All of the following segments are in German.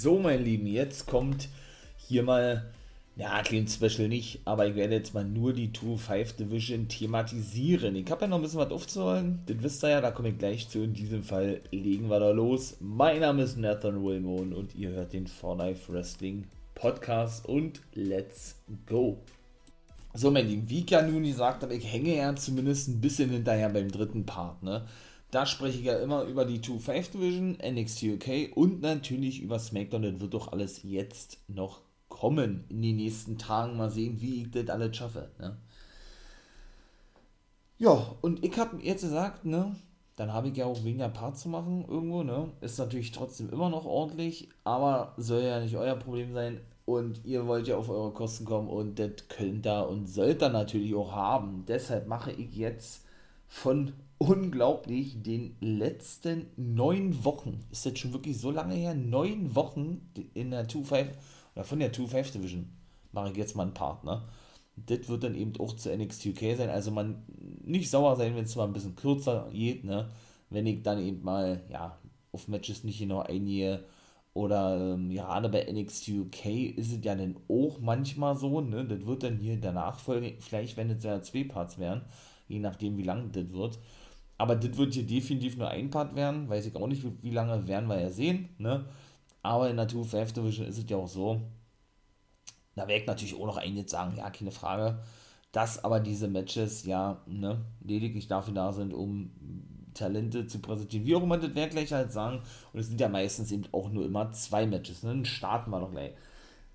So, mein Lieben, jetzt kommt hier mal, ja, klein Special nicht, aber ich werde jetzt mal nur die 2-5 Division thematisieren. Ich habe ja noch ein bisschen was aufzuholen, das wisst ihr ja, da komme ich gleich zu. In diesem Fall legen wir da los. Mein Name ist Nathan Wilmon und ihr hört den For Life Wrestling Podcast und let's go. So, mein Lieben, wie ich ja nun gesagt habe, ich hänge ja zumindest ein bisschen hinterher beim dritten Part, ne? Da spreche ich ja immer über die 2-5 Division, NXT UK und natürlich über SmackDown. Das wird doch alles jetzt noch kommen in den nächsten Tagen. Mal sehen, wie ich das alles schaffe. Ne? Ja, und ich habe jetzt gesagt, ne, dann habe ich ja auch weniger Part zu machen irgendwo, ne? Ist natürlich trotzdem immer noch ordentlich, aber soll ja nicht euer Problem sein. Und ihr wollt ja auf eure Kosten kommen und das könnt ihr und sollt ihr natürlich auch haben. Deshalb mache ich jetzt von unglaublich den letzten neun Wochen, ist das schon wirklich so lange her, neun Wochen in der 2-5 oder von der 2-5 Division, mache ich jetzt mal einen Part, ne? Das wird dann eben auch zu NXT UK sein, also man nicht sauer sein, wenn es mal ein bisschen kürzer geht, ne? Wenn ich dann eben mal, ja, auf Matches nicht genau eingehe oder ähm, gerade bei NXT UK ist es ja dann auch manchmal so, ne? Das wird dann hier in der Nachfolge, vielleicht wenn es ja zwei Parts wären, je nachdem wie lang das wird, aber das wird hier definitiv nur ein Part werden. Weiß ich auch nicht, wie, lange werden wir ja sehen. Ne? Aber in der 2-5 Division ist es ja auch so. Da werde ich natürlich auch noch einiges sagen, ja, keine Frage. Dass aber diese Matches ja ne, lediglich dafür da sind, um Talente zu präsentieren. Wie auch immer, das ich gleich halt sagen. Und es sind ja meistens eben auch nur immer zwei Matches. Ne? Dann starten wir doch gleich.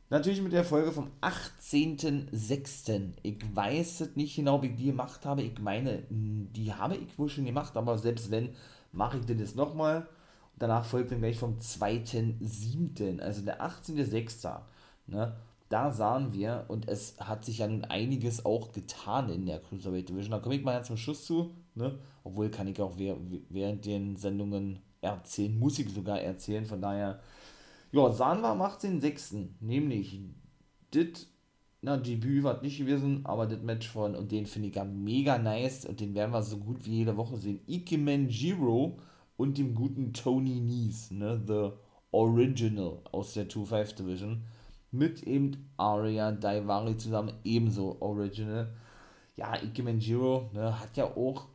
Natürlich mit der Folge vom 18.06. Ich weiß es nicht genau, ob ich die gemacht habe. Ich meine, die habe ich wohl schon gemacht, aber selbst wenn, mache ich das jetzt nochmal. Danach folgt dann gleich vom 2.07., also der 18.06. Ne? Da sahen wir, und es hat sich ja nun einiges auch getan in der Cruiserweight Division. Da komme ich mal zum Schluss zu. Ne? Obwohl kann ich auch während den Sendungen erzählen, muss ich sogar erzählen. Von daher ja, sahen wir am 18.06. Nämlich das, na, Debüt war nicht gewesen, aber das Match von, und den finde ich ja mega nice und den werden wir so gut wie jede Woche sehen. Ikemen Jiro und dem guten Tony Nies, ne, The Original aus der 2-5 Division. Mit eben Aria Daivari zusammen, ebenso Original. Ja, Ikemen Jiro ne, hat ja auch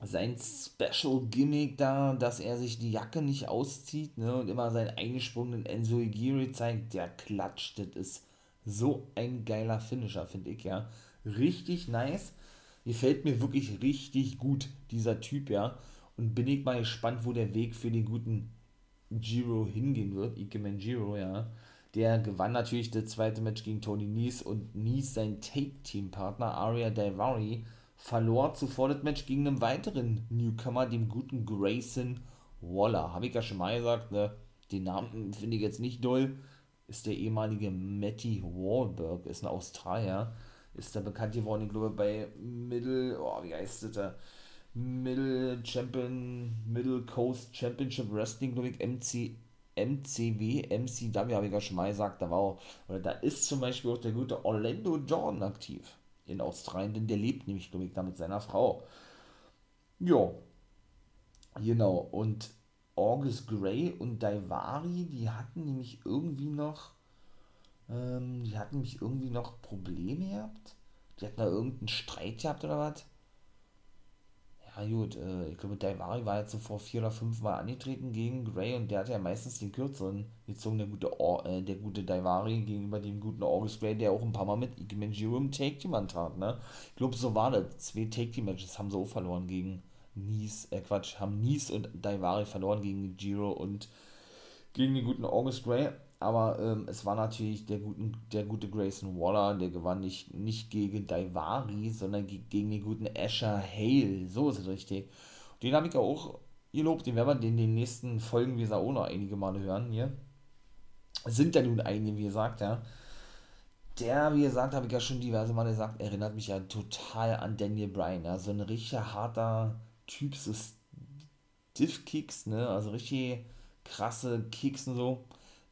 sein Special Gimmick da, dass er sich die Jacke nicht auszieht ne, und immer seinen eingesprungenen Enzo Igiri zeigt, der klatscht. Das ist so ein geiler Finisher, finde ich, ja. Richtig nice. Gefällt mir wirklich richtig gut, dieser Typ, ja. Und bin ich mal gespannt, wo der Weg für den guten Giro hingehen wird. Ikemen Giro, ja. Der gewann natürlich das zweite Match gegen Tony Nies und Nies, sein Take-Team-Partner, Aria Daivari, verlor zuvor das Match gegen einen weiteren Newcomer, dem guten Grayson Waller. Habe ich ja schon mal gesagt, ne? den Namen finde ich jetzt nicht doll. Ist der ehemalige Matty Wahlberg, ist ein Australier. Ist da bekannt geworden, ich glaube, bei Middle, oh, wie heißt das da? Middle Champion, Middle Coast Championship Wrestling, glaube ich, MC, MCW, MCW, habe ich ja schon mal gesagt, da war auch, oder da ist zum Beispiel auch der gute Orlando Jordan aktiv in Australien, denn der lebt nämlich, glaube ich, da mit seiner Frau. Ja, genau. Und August Gray und Daivari, die hatten nämlich irgendwie noch, ähm, die hatten nämlich irgendwie noch Probleme gehabt. Die hatten da irgendeinen Streit gehabt oder was? Ja gut, äh, ich glaube, Daivari war jetzt so vor vier oder fünf Mal angetreten gegen Gray und der hatte ja meistens den kürzeren gezogen, der gute, Or äh, der gute Daivari gegenüber dem guten August Gray, der auch ein paar Mal mit Jiro im Take Team antat, ne? Ich glaube, so war das. Zwei Take Team Matches haben sie auch verloren gegen Nies, äh Quatsch, haben Nies und Daivari verloren gegen Jiro und gegen den guten August Gray aber ähm, es war natürlich der, guten, der gute Grayson Waller, der gewann nicht, nicht gegen Daivari, sondern gegen den guten Asher Hale. So ist es richtig. Den habe ich ja auch gelobt, den werden wir in den nächsten Folgen, wie gesagt, auch noch einige Male hören hier. Sind ja nun einige, wie gesagt, ja. Der, wie gesagt, habe ich ja schon diverse Male gesagt, erinnert mich ja total an Daniel Bryan. Ja. So ein richtig harter Typ, so Stiff-Kicks, ne? Also richtig krasse Kicks und so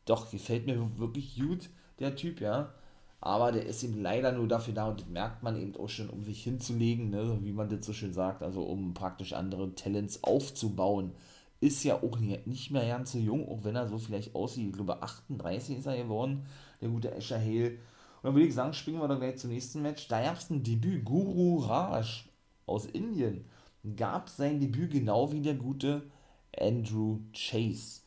doch, gefällt mir wirklich gut, der Typ, ja. Aber der ist eben leider nur dafür da und das merkt man eben auch schon, um sich hinzulegen, ne, wie man das so schön sagt, also um praktisch andere Talents aufzubauen ist ja auch nicht mehr ganz so jung, auch wenn er so vielleicht aussieht. Ich glaube, 38 ist er geworden, der gute Escher Hale. Und dann würde ich sagen, springen wir dann gleich zum nächsten Match. Da gab es ein Debüt. Guru Raj aus Indien gab sein Debüt genau wie der gute Andrew Chase.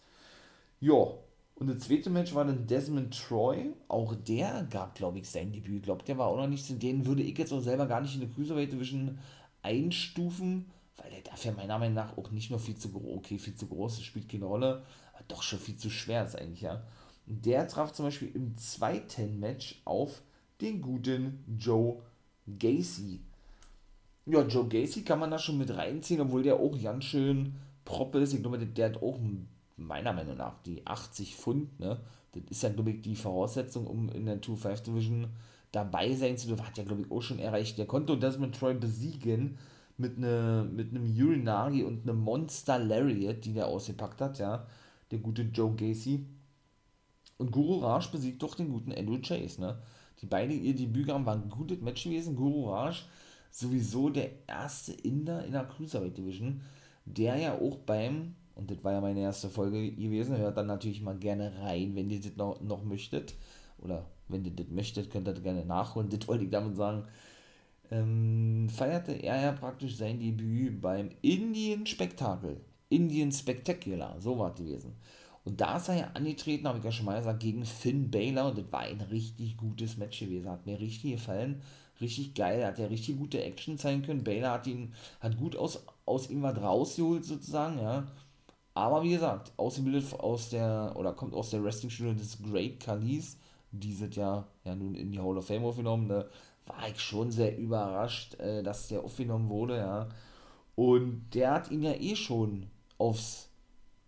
Ja, und das zweite Match war dann Desmond Troy. Auch der gab, glaube ich, sein Debüt. Ich glaube, der war auch noch nicht zu denen, würde ich jetzt auch selber gar nicht in der Cruiserweight Division einstufen, weil der dafür meiner Meinung nach auch nicht nur viel zu groß, okay, viel zu groß, das spielt keine Rolle, aber doch schon viel zu schwer ist eigentlich, ja. Und der traf zum Beispiel im zweiten Match auf den guten Joe Gacy. Ja, Joe Gacy kann man da schon mit reinziehen, obwohl der auch ganz schön proppe ist. Ich glaube, der hat auch meiner Meinung nach die 80 Pfund, ne? Das ist ja, glaube ich, die Voraussetzung, um in der 2-5 Division dabei sein zu dürfen. Hat ja, glaube ich, auch schon erreicht. Der konnte Desmond Troy besiegen mit, ne, mit einem Urinari und einem Monster Lariat, die der ausgepackt hat, ja. Der gute Joe Gacy. Und Guru Raj besiegt doch den guten Andrew Chase, ne? Die beiden, ihr Debüt haben, war ein gutes Match gewesen. Guru Raj sowieso der erste Inder in der Cruiserweight Division, der ja auch beim, und das war ja meine erste Folge gewesen, hört dann natürlich mal gerne rein, wenn ihr das noch, noch möchtet, oder wenn ihr das möchtet, könnt ihr das gerne nachholen, das wollte ich damit sagen, ähm, feierte er ja praktisch sein Debüt beim Indian Spektakel, Indian Spectacular, so war es gewesen. Und da ist er ja angetreten, habe ich ja schon mal gesagt, gegen Finn Baylor und das war ein richtig gutes Match gewesen, hat mir richtig gefallen. Richtig geil. Hat ja richtig gute Action zeigen können. Baylor hat ihn, hat gut aus, aus ihm was rausgeholt, sozusagen, ja. Aber wie gesagt, ausgebildet aus der, oder kommt aus der Wrestling-Schule des Great Khalees, die sind ja, ja nun in die Hall of Fame aufgenommen, ne, war ich schon sehr überrascht, äh, dass der aufgenommen wurde, ja. Und der hat ihn ja eh schon aufs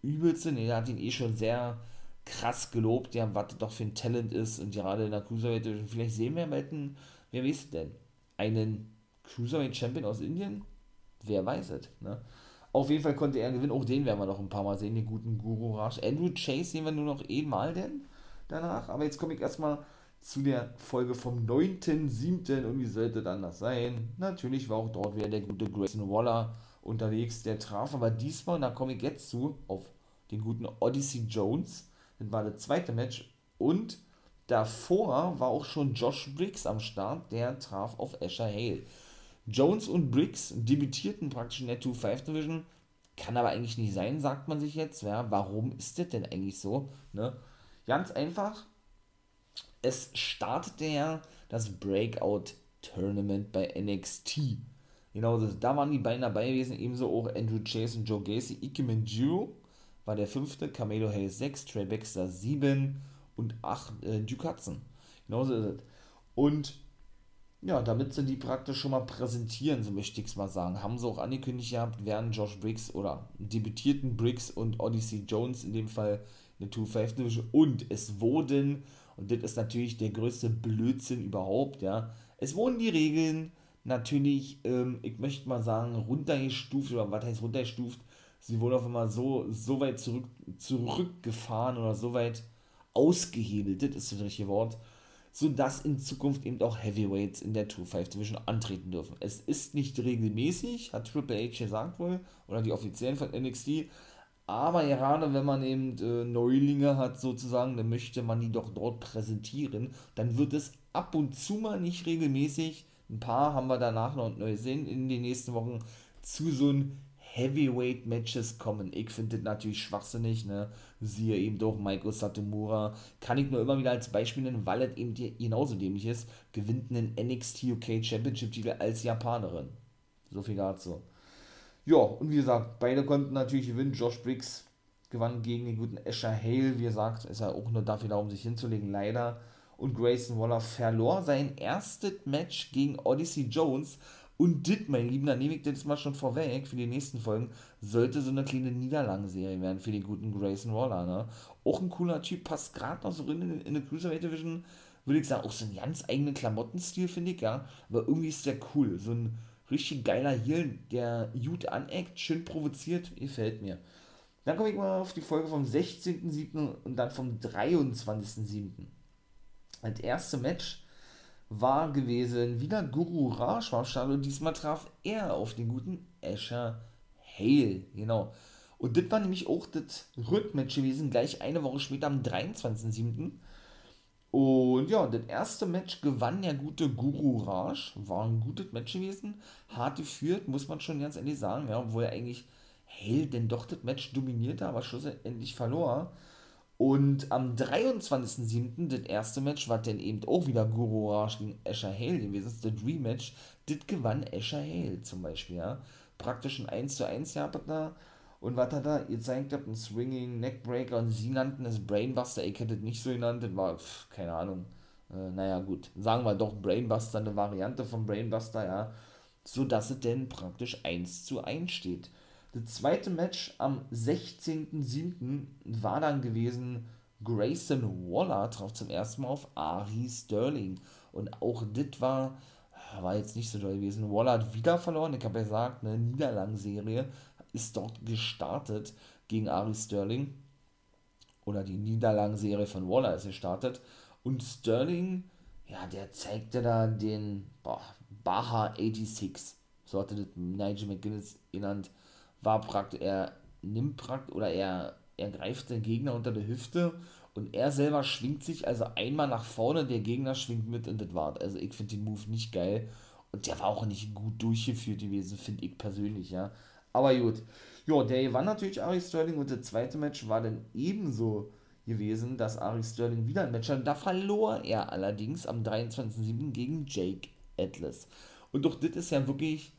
Übelste, ne, der hat ihn eh schon sehr krass gelobt, ja, was doch für ein Talent ist und gerade in der Cruiserweight, vielleicht sehen wir bald einen Wer weiß denn? Einen Cruiserweight Champion aus Indien? Wer weiß es, ne? Auf jeden Fall konnte er gewinnen. Auch den werden wir noch ein paar Mal sehen, den guten Guru Raj. Andrew Chase sehen wir nur noch einmal denn danach. Aber jetzt komme ich erstmal zu der Folge vom 9.7. Und wie sollte dann das sein? Natürlich war auch dort wieder der gute Grayson Waller unterwegs. Der traf aber diesmal, und da komme ich jetzt zu, auf den guten Odyssey Jones. Das war das zweite Match. Und Davor war auch schon Josh Briggs am Start, der traf auf Asher Hale. Jones und Briggs debütierten praktisch in der 2-5 Division. Kann aber eigentlich nicht sein, sagt man sich jetzt. Ja, warum ist das denn eigentlich so? Ne? Ganz einfach. Es startete ja das Breakout Tournament bei NXT. Genau, da waren die beiden dabei gewesen, ebenso auch Andrew Chase und Joe Gacy. Ike Manjiro war der fünfte, Camelo Hayes 6, Trey Baxter 7 und 8 äh, Duke Hudson. Genauso ist es. Und ja, damit sie die praktisch schon mal präsentieren, so möchte ich es mal sagen, haben sie auch angekündigt gehabt, werden Josh Briggs oder debütierten Briggs und Odyssey Jones in dem Fall eine 2-5 Division. Und es wurden, und das ist natürlich der größte Blödsinn überhaupt, ja, es wurden die Regeln natürlich, ähm, ich möchte mal sagen, runtergestuft, oder was heißt runtergestuft, sie wurden auf einmal so, so weit zurück, zurückgefahren oder so weit ausgehebelt, das ist das richtige Wort, sodass in Zukunft eben auch Heavyweights in der 2-5 Division antreten dürfen. Es ist nicht regelmäßig, hat Triple H gesagt wohl, oder die Offiziellen von NXT, aber gerade wenn man eben äh, Neulinge hat sozusagen, dann möchte man die doch dort präsentieren, dann wird es ab und zu mal nicht regelmäßig, ein paar haben wir danach noch neu sehen in den nächsten Wochen, zu so einem Heavyweight-Matches kommen. Ich finde das natürlich schwachsinnig, ne? Siehe eben doch Maiko Satomura. Kann ich nur immer wieder als Beispiel nennen, weil es eben genauso dämlich ist. Gewinnt einen NXT UK Championship-Titel als Japanerin. So viel dazu. Ja, und wie gesagt, beide konnten natürlich gewinnen. Josh Briggs gewann gegen den guten Asher Hale. Wie gesagt, ist er auch nur dafür da, um sich hinzulegen, leider. Und Grayson Waller verlor sein erstes Match gegen Odyssey Jones und dit, mein Lieben, da nehme ich das mal schon vorweg für die nächsten Folgen, sollte so eine kleine Niederlagenserie werden für den guten Grayson Waller. Ne? Auch ein cooler Typ, passt gerade noch so in, in eine Cruiserweight Division, würde ich sagen, auch so einen ganz eigenen Klamottenstil, finde ich, ja. Aber irgendwie ist der cool. So ein richtig geiler Heel, der gut aneckt, schön provoziert, gefällt mir. Dann komme ich mal auf die Folge vom 16.07. und dann vom 23.07. Als erste Match war gewesen wieder Guru Raj war am Start und diesmal traf er auf den guten Asher Hale, genau. Und das war nämlich auch das Rückmatch gewesen, gleich eine Woche später am 23.07. Und ja, das erste Match gewann der gute Guru Raj. War ein gutes Match gewesen. Hart geführt, muss man schon ganz ehrlich sagen. Ja, obwohl er eigentlich hell denn doch das Match dominierte, aber schlussendlich verlor. Und am 23.07. das erste Match war dann eben auch wieder Guru Raj gegen Asher Hale gewesen. Das Dream Match. Das gewann Asher Hale zum Beispiel. Ja. Praktisch ein 1 zu 1 gehabt da. Und was hat er gezeigt? Ein Swinging, Neckbreaker und sie nannten es Brainbuster. Ich hätte es nicht so genannt, das war, pf, keine Ahnung. Äh, naja, gut. Sagen wir doch Brainbuster, eine Variante von Brainbuster, ja. So dass es denn praktisch 1 zu 1 steht. Das zweite Match am 16.07. war dann gewesen, Grayson Waller traf zum ersten Mal auf Ari Sterling. Und auch das war, war jetzt nicht so doll gewesen. Waller hat wieder verloren. Ich habe ja gesagt, eine Niederlagenserie ist dort gestartet gegen Ari Sterling. Oder die Niederlagenserie von Waller ist gestartet. Und Sterling, ja, der zeigte da den boah, Baha 86. So hatte das Nigel McGuinness genannt. War praktisch, er nimmt praktisch, oder er, er greift den Gegner unter die Hüfte und er selber schwingt sich also einmal nach vorne, der Gegner schwingt mit und das war's. Also ich finde den Move nicht geil. Und der war auch nicht gut durchgeführt gewesen, finde ich persönlich, ja. Aber gut. Ja, der gewann natürlich Ari Sterling und das zweite Match war dann ebenso gewesen, dass Ari Sterling wieder ein Match hatte. Da verlor er allerdings am 23.07. gegen Jake Atlas. Und doch das ist ja wirklich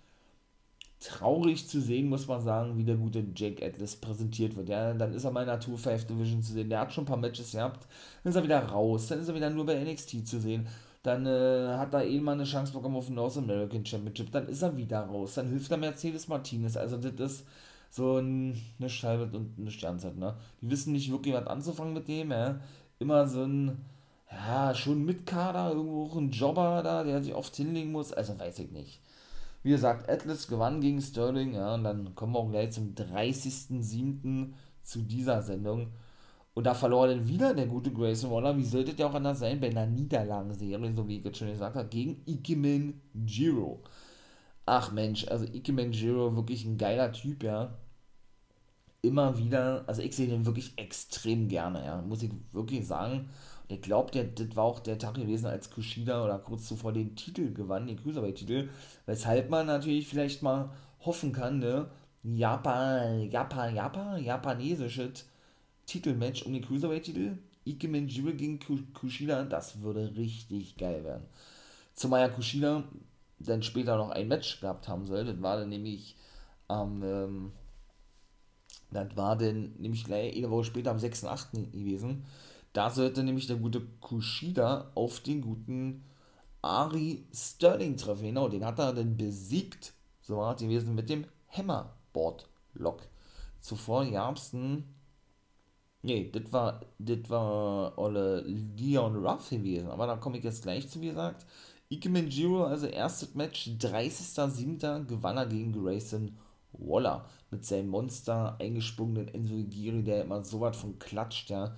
traurig zu sehen, muss man sagen, wie der gute Jake Atlas präsentiert wird. Ja, dann ist er mal in der 2-5 Division zu sehen. Der hat schon ein paar Matches gehabt. Dann ist er wieder raus. Dann ist er wieder nur bei NXT zu sehen. Dann äh, hat er eh mal eine Chance bekommen auf den North American Championship. Dann ist er wieder raus. Dann hilft er Mercedes Martinez. Also das ist so ein, eine Scheibe und eine Sternzeit, ne? Die wissen nicht wirklich, was anzufangen mit dem, ja. Immer so ein, ja, schon mit Kader, irgendwo auch ein Jobber da, der sich oft hinlegen muss. Also weiß ich nicht. Wie gesagt, Atlas gewann gegen Sterling, ja, und dann kommen wir auch gleich zum 30.07. zu dieser Sendung. Und da verlor dann wieder der gute Grayson Waller. Wie sollte der auch anders sein bei einer Niederlagenserie, so wie ich jetzt schon gesagt habe, gegen Ikemen Jiro. Ach Mensch, also Ikemen Jiro, wirklich ein geiler Typ, ja. Immer wieder, also ich sehe den wirklich extrem gerne, ja, muss ich wirklich sagen. Und ich glaube, das war auch der Tag gewesen, als Kushida oder kurz zuvor den Titel gewann, den Cruiserweight-Titel, weshalb man natürlich vielleicht mal hoffen kann, ne, Japan, Japan, Japan, japanesisches Titelmatch um den Cruiserweight-Titel. Ike Manjiro gegen Kushida, das würde richtig geil werden. Zumal ja Kushida dann später noch ein Match gehabt haben soll. Das war dann nämlich am, ähm, das war dann nämlich gleich eine Woche später am 6.8. gewesen. Da sollte nämlich der gute Kushida auf den guten Ari Sterling treffen. Genau, den hat er dann besiegt. So war es gewesen mit dem Hammerboard Lock. Zuvor gab es Nee, das war, das war Olle Leon Ruff gewesen, aber da komme ich jetzt gleich zu, wie gesagt. Ike Manjiro, also erstes Match, 30.07. gewann er gegen Grayson Waller mit seinem Monster eingesprungenen Enzo Giri, der immer so was von klatscht, ja.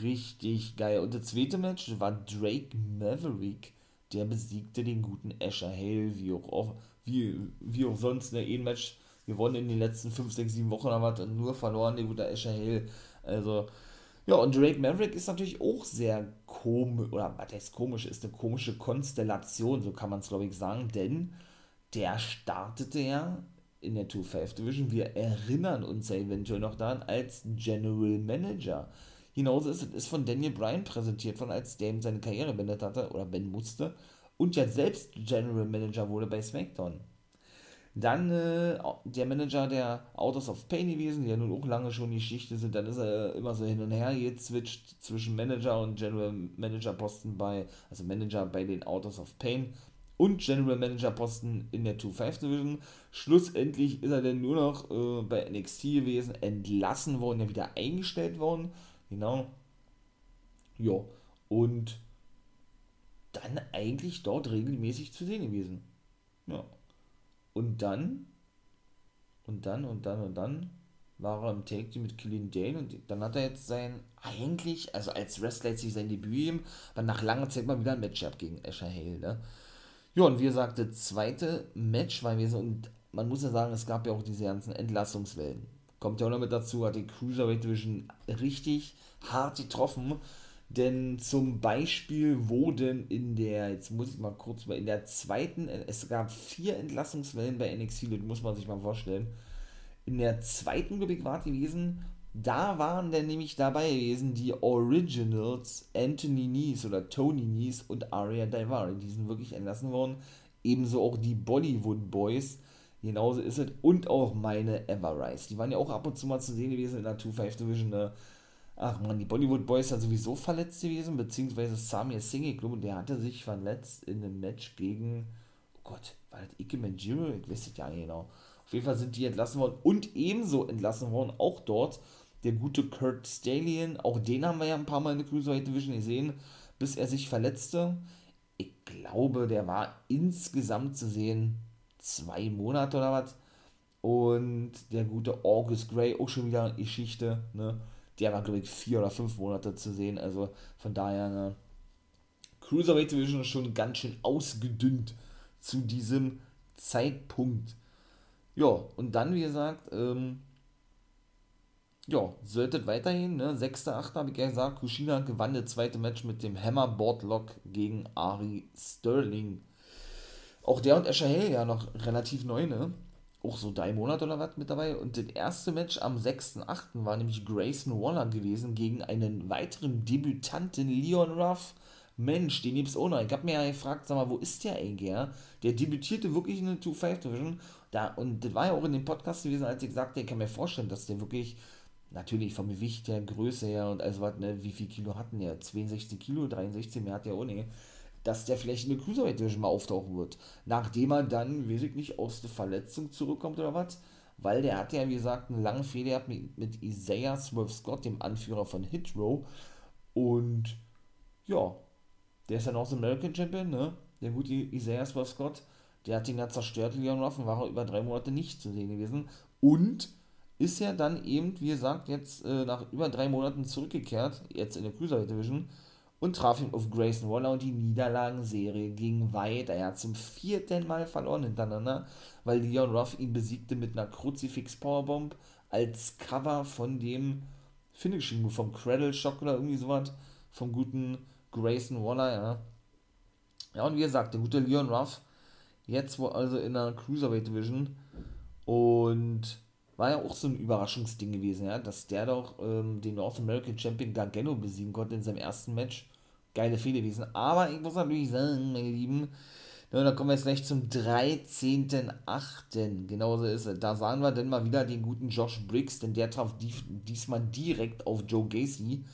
Richtig geil. Und das zweite Match war Drake Maverick, der besiegte den guten Asher Hale, wie auch, wie, wie auch sonst, ne, ein Match gewonnen in den letzten 5, 6, 7 Wochen, aber nur verloren, der gute Asher Hale also, ja, und Drake Maverick ist natürlich auch sehr komisch, oder was heißt komisch, ist eine komische Konstellation, so kann man es, glaube ich, sagen, denn der startete ja in der 2-5 Division, wir erinnern uns ja eventuell noch daran, als General Manager. Genauso ist es von Daniel Bryan präsentiert von, als ihm seine Karriere beendet hatte, oder beenden musste, und ja selbst General Manager wurde bei SmackDown. Dann äh, der Manager der Autos of Pain gewesen, die ja nun auch lange schon Geschichte sind. Dann ist er immer so hin und her gezwitscht zwischen Manager und General Manager Posten bei, also Manager bei den Autos of Pain und General Manager Posten in der 2-5 Division. Schlussendlich ist er dann nur noch äh, bei NXT gewesen, entlassen worden, ja wieder eingestellt worden. Genau. Ja. Und dann eigentlich dort regelmäßig zu sehen gewesen. Ja. Und dann, und dann, und dann, und dann war er im Take Team mit Killian Dane und dann hat er jetzt sein, eigentlich, also als Wrestler jetzt sich sein Debüt gegeben, aber nach langer Zeit mal wieder ein Matchup gegen Asher Hale, ne? Ja, und wie gesagt, das zweite Match war gewesen und man muss ja sagen, es gab ja auch diese ganzen Entlassungswellen. Kommt ja auch noch mit dazu, hat die Cruiserweight Division richtig hart getroffen. Denn zum Beispiel wurden in der, jetzt muss ich mal kurz mal, in der zweiten, es gab vier Entlassungswellen bei NXT, das muss man sich mal vorstellen. In der zweiten, ich, war gewesen, da waren dann nämlich dabei gewesen die Originals Anthony Nies oder Tony Nies und Aria Daivari. Die sind wirklich entlassen worden. Ebenso auch die Bollywood Boys. Genauso ist es. Und auch meine Everrise. Die waren ja auch ab und zu mal zu sehen gewesen in der 2-5 Division. Ne? Ach man, die Bollywood Boys sind sowieso verletzt gewesen, beziehungsweise Samir Singh, ich glaube, der hatte sich verletzt in einem Match gegen, oh Gott, war das Ike Manjiro? Ich weiß es ja nicht genau. Auf jeden Fall sind die entlassen worden und ebenso entlassen worden, auch dort, der gute Kurt Stallion, auch den haben wir ja ein paar Mal in der Cruiserweight Division gesehen, bis er sich verletzte. Ich glaube, der war insgesamt zu sehen zwei Monate oder was. Und der gute August Gray, auch schon wieder Geschichte, ne? der war, glaube ich, vier oder fünf Monate zu sehen. Also von daher, ne, Cruiserweight Division ist schon ganz schön ausgedünnt zu diesem Zeitpunkt. Ja, und dann, wie gesagt, ähm, ja, sollte weiterhin, ne? 6.8. habe ich ja gesagt, Kushina gewann das zweite Match mit dem Hammer Boardlock gegen Ari Sterling. Auch der und Asher Hay ja noch relativ neu, ne? auch so drei Monate oder was mit dabei. Und das erste Match am 6.8. war nämlich Grayson Waller gewesen gegen einen weiteren Debütanten, Leon Ruff. Mensch, den gibt's auch noch. Ich hab mir ja gefragt, sag mal, wo ist der eigentlich, ja? Der debütierte wirklich in der 2-5 Division. Da, und das war ja auch in dem Podcast gewesen, als ich sagte, ich kann mir vorstellen, dass der wirklich, natürlich vom Gewicht her, Größe her und also was, ne, wie viel Kilo hatten der? 62 Kilo, 63, mehr hat der auch nicht dass der vielleicht in der Cruiserweight Division mal auftauchen wird. Nachdem er dann, weiß ich nicht, aus der Verletzung zurückkommt oder was. Weil der hat ja, wie gesagt, einen langen Fehler mit, mit Isaiah Swerve Scott, dem Anführer von Hit Row. Und ja, der ist ja North American Champion, ne? Der gute Isaiah Swerve Scott, der hat ihn ja zerstört, Leon Ruff, und war er über drei Monate nicht zu sehen gewesen. Und ist ja dann eben, wie gesagt, jetzt äh, nach über drei Monaten zurückgekehrt, jetzt in der Cruiserweight Division und traf ihn auf Grayson Waller und die Niederlagenserie ging weiter. Er hat zum vierten Mal verloren hintereinander, weil Leon Ruff ihn besiegte mit einer Kruzifix Powerbomb als Cover von dem Finishing Move, vom Cradle Shock oder irgendwie sowas, vom guten Grayson Waller, ja. Ja, und wie gesagt, der gute Leon Ruff, jetzt wo also in der Cruiserweight Division und war ja auch so ein Überraschungsding gewesen, ja, dass der doch ähm, den North American Champion Gargano besiegen konnte in seinem ersten Match. Geile Fehler gewesen. Aber ich muss natürlich sagen, meine Lieben, na, da kommen wir jetzt gleich zum 13.8. Genauso ist es. Da sahen wir dann mal wieder den guten Josh Briggs, denn der traf dies, diesmal direkt auf Joe Gacy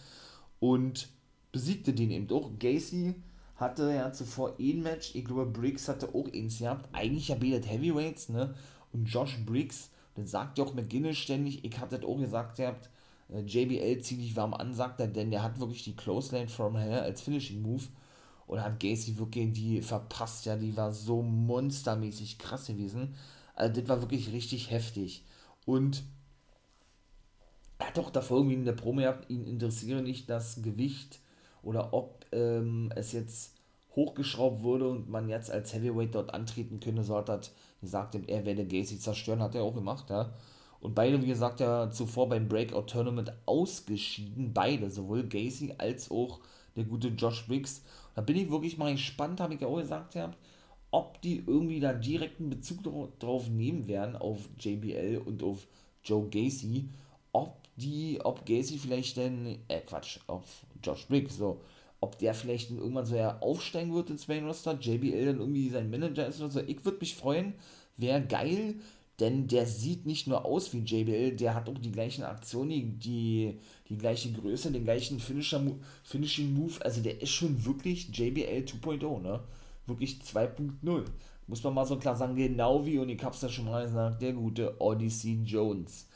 und besiegte den eben auch. Gacy hatte ja zuvor ein Match, ich glaube Briggs hatte auch eins gehabt. Eigentlich ja beide Heavyweights, ne? Und Josh Briggs dann sagt ja auch McGinnis ständig, ich hatte das auch gesagt, ihr habt äh, JBL ziemlich warm an, sagt er, denn der hat wirklich die Close Lane from Hell als Finishing Move und hat Gacy wirklich die verpasst, ja, die war so monstermäßig krass gewesen. Also das war wirklich richtig heftig. Und er hat auch davor irgendwie in der Promo gehabt, ihn interessiere nicht das Gewicht oder ob ähm, es jetzt hochgeschraubt wurde und man jetzt als Heavyweight dort antreten könne, so hat er gesagt, er werde Gacy zerstören, hat er auch gemacht, ja. Und beide, wie gesagt, ja zuvor beim Breakout Tournament ausgeschieden, beide, sowohl Gacy als auch der gute Josh Briggs. Da bin ich wirklich mal gespannt, habe ich ja auch gesagt, ja, ob die irgendwie da direkten Bezug drauf nehmen werden, auf JBL und auf Joe Gacy, ob die, ob Gacy vielleicht denn, äh Quatsch, auf Josh Briggs, so, ob der vielleicht irgendwann so ja aufsteigen wird ins Main Roster, JBL dann irgendwie sein Manager ist oder so. Ich würde mich freuen, wäre geil, denn der sieht nicht nur aus wie JBL, der hat auch die gleichen Aktionen, die, die gleiche Größe, den gleichen Finisher, Finishing Move. Also der ist schon wirklich JBL 2.0, ne? Wirklich 2.0. Muss man mal so klar sagen, genau wie, und ich hab's ja schon mal gesagt, der gute Odyssey Jones.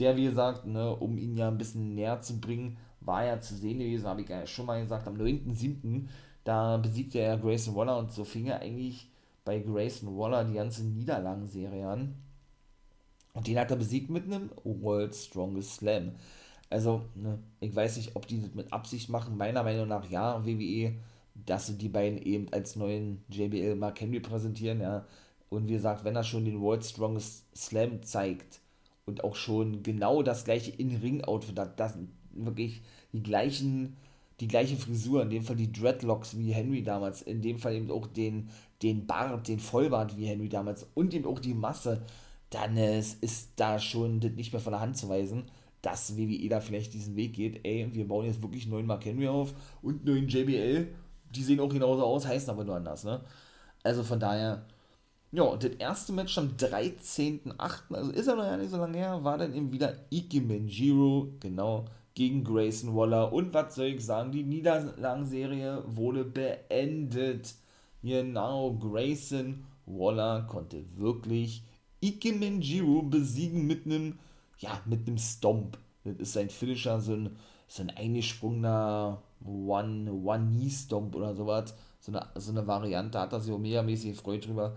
Der, wie gesagt, ne, um ihn ja ein bisschen näher zu bringen, war ja zu sehen gewesen, habe ich ja schon mal gesagt, am 9.7. Da besiegte er Grayson Waller und so fing er eigentlich bei Grayson Waller die ganze Niederlagenserie an. Und den hat er besiegt mit einem World Strongest Slam. Also, ne, ich weiß nicht, ob die das mit Absicht machen. Meiner Meinung nach ja, WWE, dass sie die beiden eben als neuen JBL Mark Henry präsentieren, ja. Und wie gesagt, wenn er schon den World Strongest Slam zeigt und auch schon genau das gleiche In-Ring-Outfit hat. Das wirklich die gleichen, die gleiche Frisur, in dem Fall die Dreadlocks wie Henry damals, in dem Fall eben auch den, den Bart, den Vollbart wie Henry damals und eben auch die Masse, dann ist, ist da schon nicht mehr von der Hand zu weisen, dass WWE da vielleicht diesen Weg geht. Ey, wir bauen jetzt wirklich neuen Mark Henry auf und neuen JBL. Die sehen auch genauso aus, heißen aber nur anders, ne? Also von daher, ja, das erste Match am 13.08., also ist ja noch ja nicht so lange her, war dann eben wieder Ike Manjiro, genau, gegen Grayson Waller. Und was soll ich sagen, die Niederlagenserie wurde beendet. Genau, Grayson Waller konnte wirklich Ike Manjiro besiegen mit einem, ja, mit einem Stomp. Das ist sein Finisher, so ein, so ein eingesprungener One, One-Knee-Stomp oder sowas. So eine, so eine Variante hat er sich auch megamäßig gefreut drüber.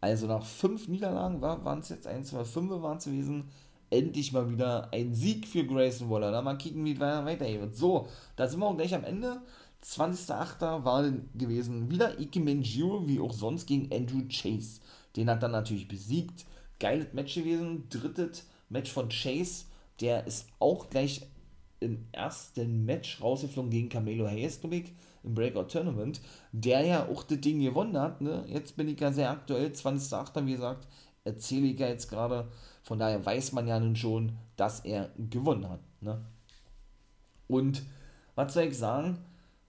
Also nach fünf Niederlagen waren es jetzt 1, 2, 5 waren es gewesen. Endlich mal wieder ein Sieg für Grayson Waller. Da mal kicken, wie weitergeht. So, da sind wir auch gleich am Ende. 20.08. war gewesen wieder Ike Manjiro, wie auch sonst, gegen Andrew Chase. Den hat er natürlich besiegt. Geiles Match gewesen. Drittes Match von Chase. Der ist auch gleich im ersten Match rausgeflogen gegen Camelo Hayes, glaube ich im Breakout Tournament, der ja auch das Ding gewonnen hat. Ne? Jetzt bin ich ja sehr aktuell, 20.8. wie gesagt, erzähle ich ja jetzt gerade. Von daher weiß man ja nun schon, dass er gewonnen hat. Ne? Und was soll ich sagen?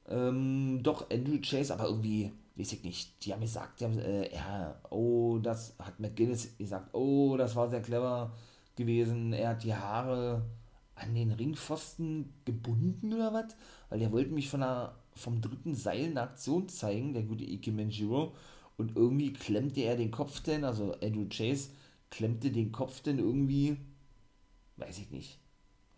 Ähm, doch, Andrew Chase, aber irgendwie, weiß ich nicht, die haben gesagt, die haben, äh, ja, oh, das hat McGinnis gesagt, oh, das war sehr clever gewesen, er hat die Haare an den Ringpfosten gebunden oder was? Weil er wollte mich von der vom dritten Seil eine Aktion zeigen, der gute Ike Manjiro. Und irgendwie klemmte er den Kopf denn, also Andrew Chase klemmte den Kopf denn irgendwie, weiß ich nicht,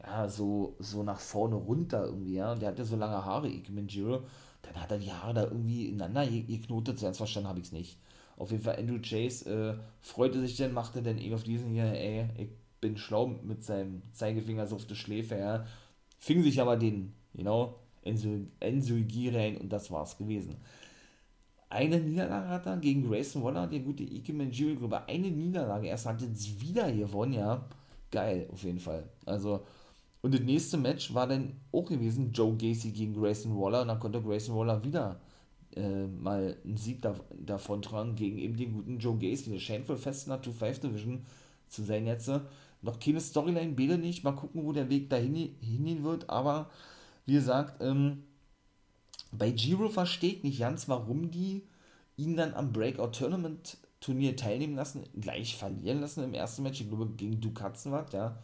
ja, so, so nach vorne runter irgendwie, ja. Und der hatte so lange Haare, Ike Manjiro. Dann hat er die Haare da irgendwie ineinander geknotet, ganz verstanden habe ich es nicht. Auf jeden Fall, Andrew Chase äh, freute sich dann, machte dann eben auf diesen hier, ey, ich bin schlau mit seinem Zeigefinger so auf die Schläfe, ja. Fing sich aber den, you know, Ensuigiri und das war's gewesen. Eine Niederlage hat er gegen Grayson Waller, der gute Ike über eine Niederlage. Erst hat jetzt wieder gewonnen, ja. Geil, auf jeden Fall. Also, und das nächste Match war dann auch gewesen, Joe Gacy gegen Grayson Waller. Und dann konnte Grayson Waller wieder äh, mal einen Sieg da, davon tragen gegen eben den guten Joe Gacy. Der scheint wohl fest in der 2-5 Division zu sein jetzt. Noch keine Storyline, beide nicht. Mal gucken, wo der Weg dahin hingehen wird. Aber wie gesagt, ähm, bei Giro verstehe ich nicht ganz, warum die ihn dann am Breakout Tournament Turnier teilnehmen lassen, gleich verlieren lassen im ersten Match, ich glaube gegen Dukatzen ja.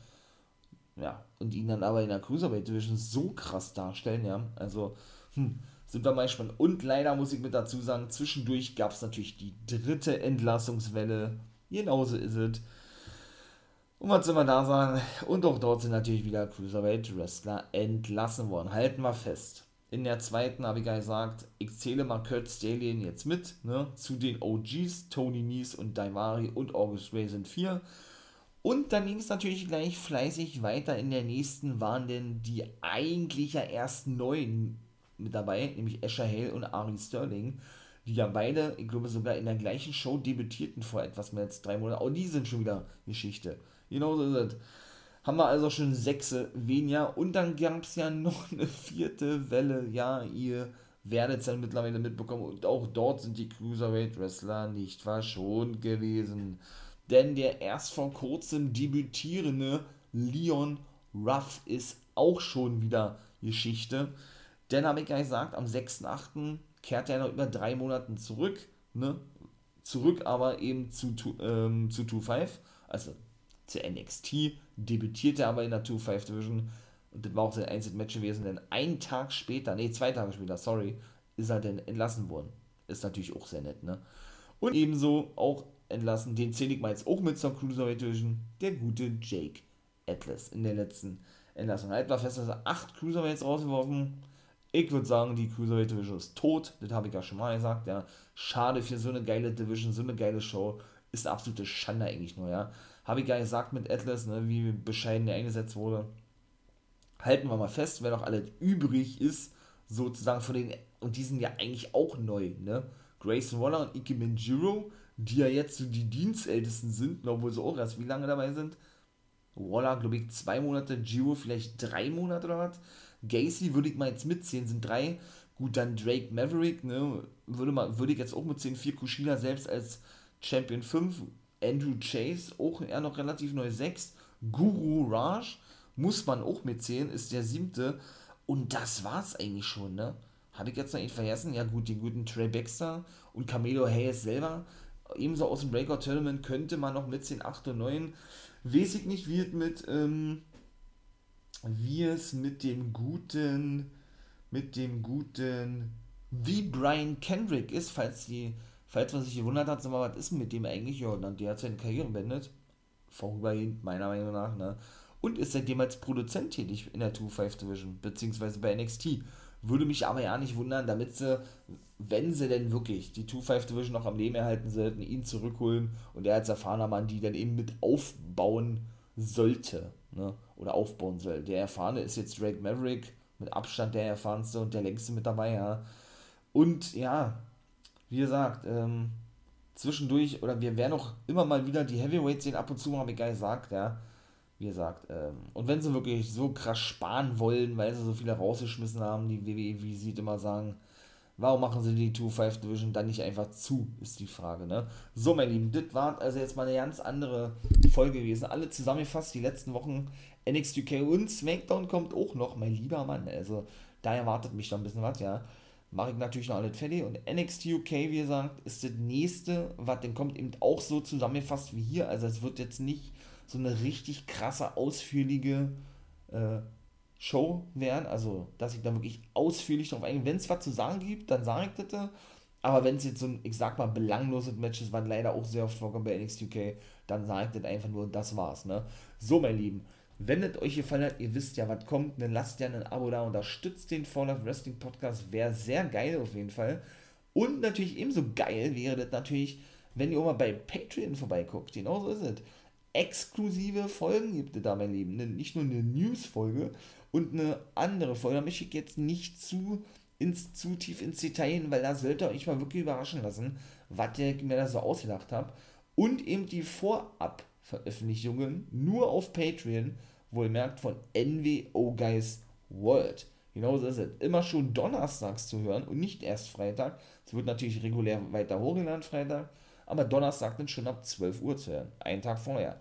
Ja, und ihn dann aber in der Cruiserweight Division so krass darstellen, ja. Also, hm, sind wir mal gespannt. Und leider muss ich mit dazu sagen, zwischendurch gab es natürlich die dritte Entlassungswelle. Genauso ist es. Und was soll man da sagen? Und auch dort sind natürlich wieder Cruiserweight Wrestler entlassen worden. Halten wir fest. In der zweiten habe ich ja gesagt, ich zähle mal Kurt Stallion jetzt mit, ne, zu den OGs, Tony Nies und Daivari und August Ray sind vier. Und dann ging es natürlich gleich fleißig weiter. In der nächsten waren denn die eigentlich ja erst neuen mit dabei, nämlich Asher Hale und Ari Sterling, die ja beide, ich glaube sogar in der gleichen Show debütierten vor etwas mehr als drei Monaten. Auch die sind schon wieder Geschichte. Genau so ist es. Haben wir also schon sechs weniger. Und dann gab es ja noch eine vierte Welle. Ja, ihr werdet es dann mittlerweile mitbekommen. Und auch dort sind die Cruiserweight Wrestler nicht verschont gewesen. Denn der erst vor kurzem debütierende Leon Ruff ist auch schon wieder Geschichte. Denn habe ich ja gesagt, am 6.8. kehrt er noch über drei Monaten zurück. Ne? Zurück aber eben zu, ähm, zu 2-5. Also zu NXT, debütierte aber in der 2-5 Division und das war auch sein einziges Match gewesen, denn einen Tag später, nee, zwei Tage später, sorry, ist er dann entlassen worden. Ist natürlich auch sehr nett, ne? Und ebenso auch entlassen, den zähle ich mal jetzt auch mit zur Cruiserweight Division, der gute Jake Atlas in der letzten Entlassung. Halt war fest, dass er acht Cruiserweights rausgeworfen. Ich würde sagen, die Cruiserweight Division ist tot. Das habe ich ja schon mal gesagt, ja. Schade für so eine geile Division, so eine geile Show. Ist eine absolute Schande eigentlich nur, ja. Habe ich ja gesagt mit Atlas, ne, wie bescheiden der eingesetzt wurde. Halten wir mal fest, wer noch alles übrig ist, sozusagen von den, und die sind ja eigentlich auch neu, ne? Grayson Waller und Ike Minjiro, die ja jetzt so die Dienstältesten sind, obwohl sie auch erst wie lange dabei sind. Waller, glaube ich, zwei Monate, Giro vielleicht drei Monate oder was. Gacy würde ich mal jetzt mitzählen, sind drei. Gut, dann Drake Maverick, ne, würde, mal, würde ich jetzt auch mitzählen. Vier Kushina selbst als Champion 5. Andrew Chase, auch eher noch relativ neu 6. Guru Raj, muss man auch mitzählen, ist der siebte. Und das war's eigentlich schon, ne? Habe ich jetzt noch nicht vergessen? Ja, gut, den guten Trey Baxter und Camelo Hayes selber. Ebenso aus dem Breakout Tournament könnte man noch mitzählen, 8 und 9. Weiß ich nicht, wie es mit, ähm, wie es mit dem guten, mit dem guten, wie Brian Kendrick ist, falls die, falls man sich gewundert hat, mal, was ist mit dem eigentlich? Ja, dann der hat seine Karriere beendet. Vorübergehend, meiner Meinung nach, ne? Und ist seitdem als Produzent tätig in der 2-5 Division, beziehungsweise bei NXT. Würde mich aber ja nicht wundern, damit sie, wenn sie denn wirklich die 2-5 Division noch am Leben erhalten sollten, ihn zurückholen und er als erfahrener Mann die dann eben mit aufbauen sollte. Ne? Oder aufbauen soll. Der Erfahrene ist jetzt Drake Maverick, mit Abstand der erfahrenste und der längste mit dabei, ja. Und ja, wie gesagt, ähm, zwischendurch, oder wir werden auch immer mal wieder die Heavyweights sehen, ab und zu, habe ich gar gesagt, ja wie gesagt, ähm, und wenn sie wirklich so krass sparen wollen, weil sie so viele rausgeschmissen haben, die WWE, wie sie immer sagen, warum machen sie die 2-5 Division dann nicht einfach zu, ist die Frage, ne? So, mein Lieben, das war also jetzt mal eine ganz andere Folge gewesen. Alle zusammengefasst, die letzten Wochen NXT UK und SmackDown kommt auch noch, mein lieber Mann. Also, da erwartet mich noch ein bisschen was, ja. Mache ich natürlich noch alles fertig. Und NXT UK, wie gesagt, ist das nächste, was dann kommt, eben auch so zusammengefasst wie hier. Also, es wird jetzt nicht so eine richtig krasse, ausführliche äh, Show werden. Also, dass ich da wirklich ausführlich drauf eingehe. Wenn es was zu sagen gibt, dann sage ich das. Aber wenn es jetzt so ein, ich sag mal, belangloses Match ist, was leider auch sehr oft vorkommt bei NXT UK, dann sage ich das einfach nur, das war's. Ne? So, mein Lieben, wenn es euch gefallen hat, ihr wisst ja, was kommt, dann lasst ja ein Abo da, unterstützt den Fall of Wrestling Podcast, wäre sehr geil auf jeden Fall. Und natürlich ebenso geil wäre das natürlich, wenn ihr auch mal bei Patreon vorbeiguckt. Genau so ist es exklusive Folgen gibt es da, mein Lieben. Ne, nicht nur eine News-Folge und eine andere Folge. Da möchte ich jetzt nicht zu, ins, zu tief ins Detail hin, weil da sollt ihr euch mal wirklich überraschen lassen, was ich mir da so ausgedacht habe. Und eben die Vorab-Veröffentlichungen nur auf Patreon, wohlmerkt von NWO Guys World. Genauso ist es. Immer schon donnerstags zu hören und nicht erst Freitag. Es wird natürlich regulär weiter hochgeladen Freitag aber Donnerstag dann schon ab 12 Uhr zu hören, einen Tag vorher.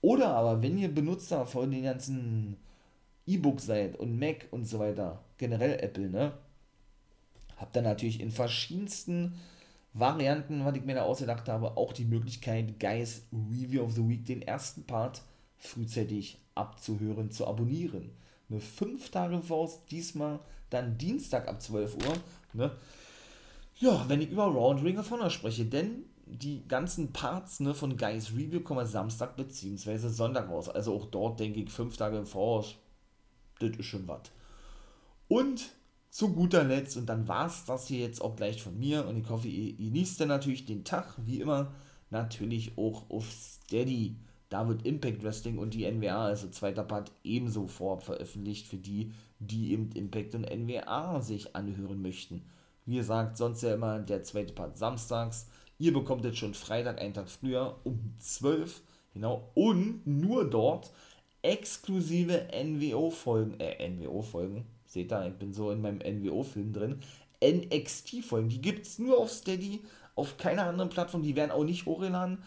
Oder aber, wenn ihr Benutzer von den ganzen E-Books seid und Mac und so weiter, generell Apple, ne, habt ihr natürlich in verschiedensten Varianten, was ich mir da ausgedacht habe, auch die Möglichkeit, Guys Review of the Week, den ersten Part, frühzeitig abzuhören, zu abonnieren. Eine 5 Tage voraus, diesmal dann Dienstag ab 12 Uhr. Ne? Ja, wenn ich über Round Ring of Honor spreche, denn die ganzen Parts ne, von Guys Review kommen Samstag bzw. Sonntag raus. Also auch dort denke ich fünf Tage im Voraus. Das ist schon was. Und zu guter Letzt, und dann war es das hier jetzt auch gleich von mir. Und ich hoffe, ihr genießt dann natürlich den Tag, wie immer, natürlich auch auf Steady. Da wird Impact Wrestling und die NWA, also zweiter Part, ebenso vorab veröffentlicht für die, die eben Impact und NWA sich anhören möchten. Wie gesagt, sonst ja immer der zweite Part samstags Ihr bekommt jetzt schon Freitag, einen Tag früher, um 12, genau, und nur dort exklusive NWO-Folgen, äh, NWO-Folgen, seht ihr, ich bin so in meinem NWO-Film drin, NXT-Folgen, die gibt es nur auf Steady, auf keiner anderen Plattform, die werden auch nicht hochgeladen,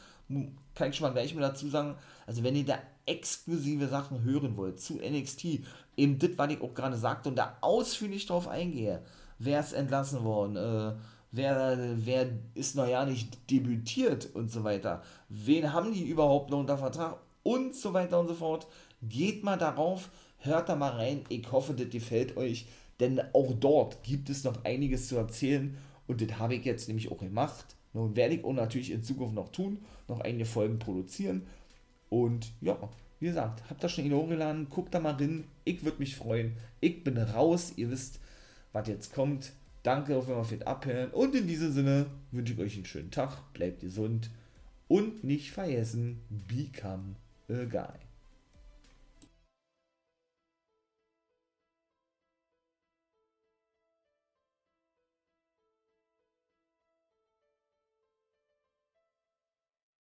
kann ich schon mal gleich mal dazu sagen, also wenn ihr da exklusive Sachen hören wollt zu NXT, eben das, was ich auch gerade sagte und da ausführlich drauf eingehe, wer ist entlassen worden, äh, wer, wer ist noch ja nicht debütiert und so weiter, wen haben die überhaupt noch unter Vertrag und so weiter und so fort. Geht mal darauf, hört da mal rein, ich hoffe, das gefällt euch, denn auch dort gibt es noch einiges zu erzählen und das habe ich jetzt nämlich auch gemacht. Nun werde ich auch natürlich in Zukunft noch tun, noch einige Folgen produzieren und ja, wie gesagt, habt das schon in hochgeladen, guckt da mal rein, ich würde mich freuen. Ich bin raus, ihr wisst, was jetzt kommt. Danke auf jeden Fall für das Abhören und in diesem Sinne wünsche ich euch einen schönen Tag, bleibt gesund und nicht vergessen, become a guy.